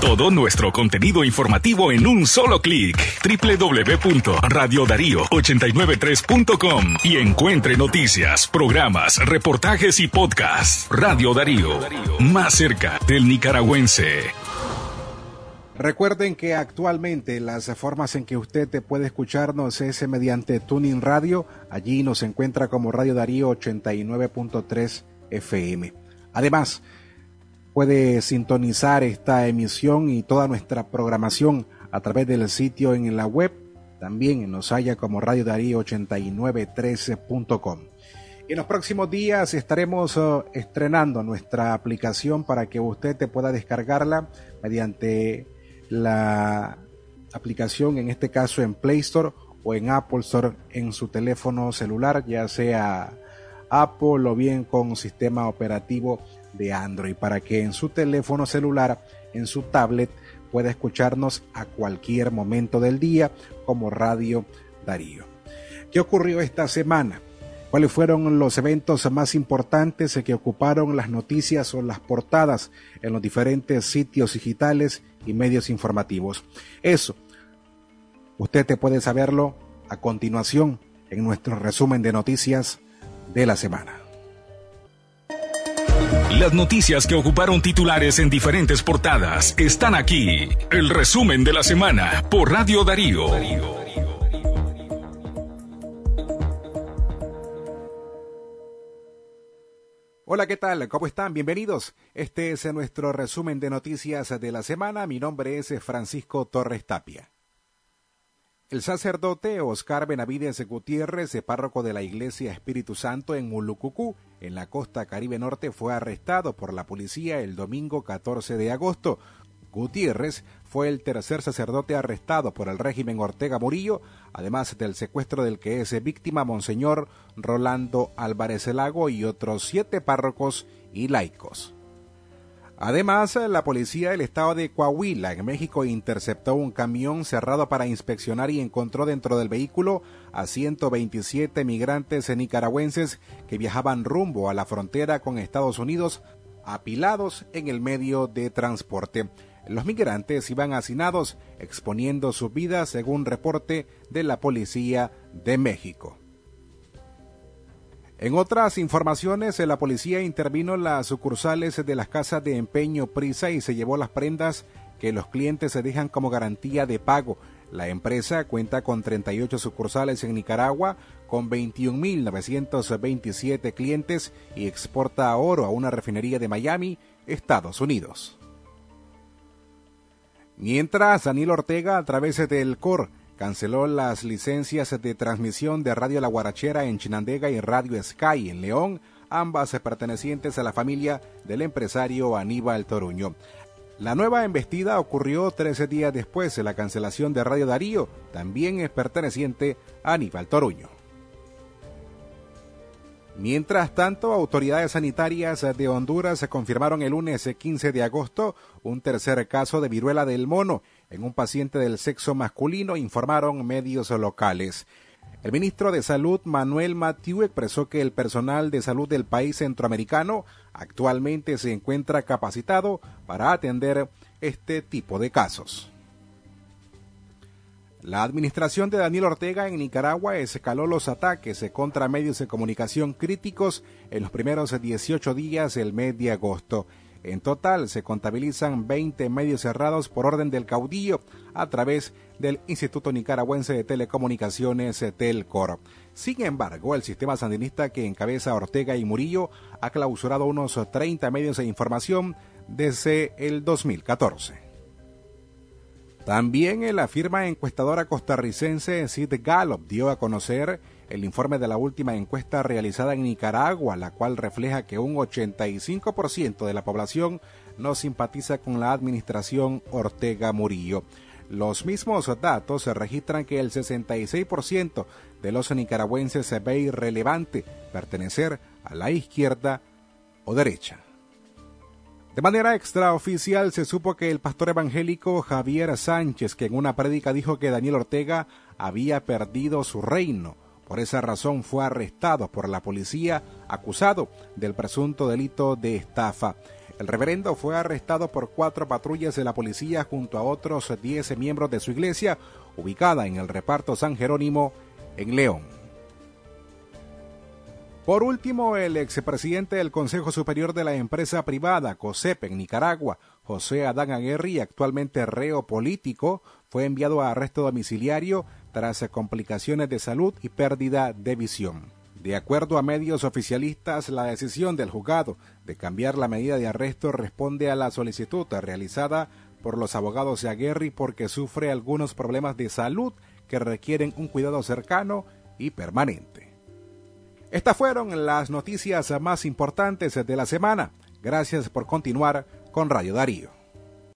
Todo nuestro contenido informativo en un solo clic. www.radiodarío893.com y encuentre noticias, programas, reportajes y podcasts. Radio Darío, más cerca del nicaragüense. Recuerden que actualmente las formas en que usted te puede escucharnos es mediante Tuning Radio. Allí nos encuentra como Radio Darío 89.3 FM. Además, Puede sintonizar esta emisión y toda nuestra programación a través del sitio en la web. También nos halla como Radio Darío 8913.com. En los próximos días estaremos uh, estrenando nuestra aplicación para que usted te pueda descargarla mediante la aplicación, en este caso en Play Store o en Apple Store en su teléfono celular, ya sea Apple o bien con sistema operativo de Android para que en su teléfono celular, en su tablet, pueda escucharnos a cualquier momento del día como Radio Darío. ¿Qué ocurrió esta semana? ¿Cuáles fueron los eventos más importantes que ocuparon las noticias o las portadas en los diferentes sitios digitales y medios informativos? Eso, usted te puede saberlo a continuación en nuestro resumen de noticias de la semana. Las noticias que ocuparon titulares en diferentes portadas están aquí. El resumen de la semana por Radio Darío. Hola, ¿qué tal? ¿Cómo están? Bienvenidos. Este es nuestro resumen de noticias de la semana. Mi nombre es Francisco Torres Tapia. El sacerdote Oscar Benavides Gutiérrez, párroco de la Iglesia Espíritu Santo en Mulucucú, en la costa caribe norte, fue arrestado por la policía el domingo 14 de agosto. Gutiérrez fue el tercer sacerdote arrestado por el régimen Ortega Murillo, además del secuestro del que es víctima Monseñor Rolando Álvarez Lago y otros siete párrocos y laicos. Además, la policía del estado de Coahuila, en México, interceptó un camión cerrado para inspeccionar y encontró dentro del vehículo a 127 migrantes nicaragüenses que viajaban rumbo a la frontera con Estados Unidos, apilados en el medio de transporte. Los migrantes iban hacinados, exponiendo su vida según reporte de la Policía de México. En otras informaciones, la policía intervino en las sucursales de las casas de empeño Prisa y se llevó las prendas que los clientes se dejan como garantía de pago. La empresa cuenta con 38 sucursales en Nicaragua, con 21.927 clientes y exporta oro a una refinería de Miami, Estados Unidos. Mientras, Daniel Ortega, a través del COR, canceló las licencias de transmisión de Radio La Guarachera en Chinandega y Radio Sky en León, ambas pertenecientes a la familia del empresario Aníbal Toruño. La nueva embestida ocurrió 13 días después de la cancelación de Radio Darío, también es perteneciente a Aníbal Toruño. Mientras tanto, autoridades sanitarias de Honduras confirmaron el lunes 15 de agosto un tercer caso de viruela del mono en un paciente del sexo masculino, informaron medios locales. El ministro de Salud, Manuel Mathieu, expresó que el personal de salud del país centroamericano actualmente se encuentra capacitado para atender este tipo de casos. La administración de Daniel Ortega en Nicaragua escaló los ataques contra medios de comunicación críticos en los primeros 18 días del mes de agosto. En total se contabilizan 20 medios cerrados por orden del caudillo a través del Instituto Nicaragüense de Telecomunicaciones Telcor. Sin embargo, el sistema sandinista que encabeza Ortega y Murillo ha clausurado unos 30 medios de información desde el 2014. También la firma encuestadora costarricense Sid Gallup dio a conocer el informe de la última encuesta realizada en Nicaragua, la cual refleja que un 85% de la población no simpatiza con la administración Ortega Murillo. Los mismos datos registran que el 66% de los nicaragüenses se ve irrelevante pertenecer a la izquierda o derecha. De manera extraoficial se supo que el pastor evangélico Javier Sánchez, que en una prédica dijo que Daniel Ortega había perdido su reino, por esa razón fue arrestado por la policía acusado del presunto delito de estafa. El reverendo fue arrestado por cuatro patrullas de la policía junto a otros 10 miembros de su iglesia, ubicada en el reparto San Jerónimo, en León. Por último, el expresidente del Consejo Superior de la Empresa Privada, COSEP, en Nicaragua, José Adán Aguirre, actualmente reo político, fue enviado a arresto domiciliario tras complicaciones de salud y pérdida de visión. De acuerdo a medios oficialistas, la decisión del juzgado de cambiar la medida de arresto responde a la solicitud realizada por los abogados de Aguirre porque sufre algunos problemas de salud que requieren un cuidado cercano y permanente. Estas fueron las noticias más importantes de la semana. Gracias por continuar con Radio Darío.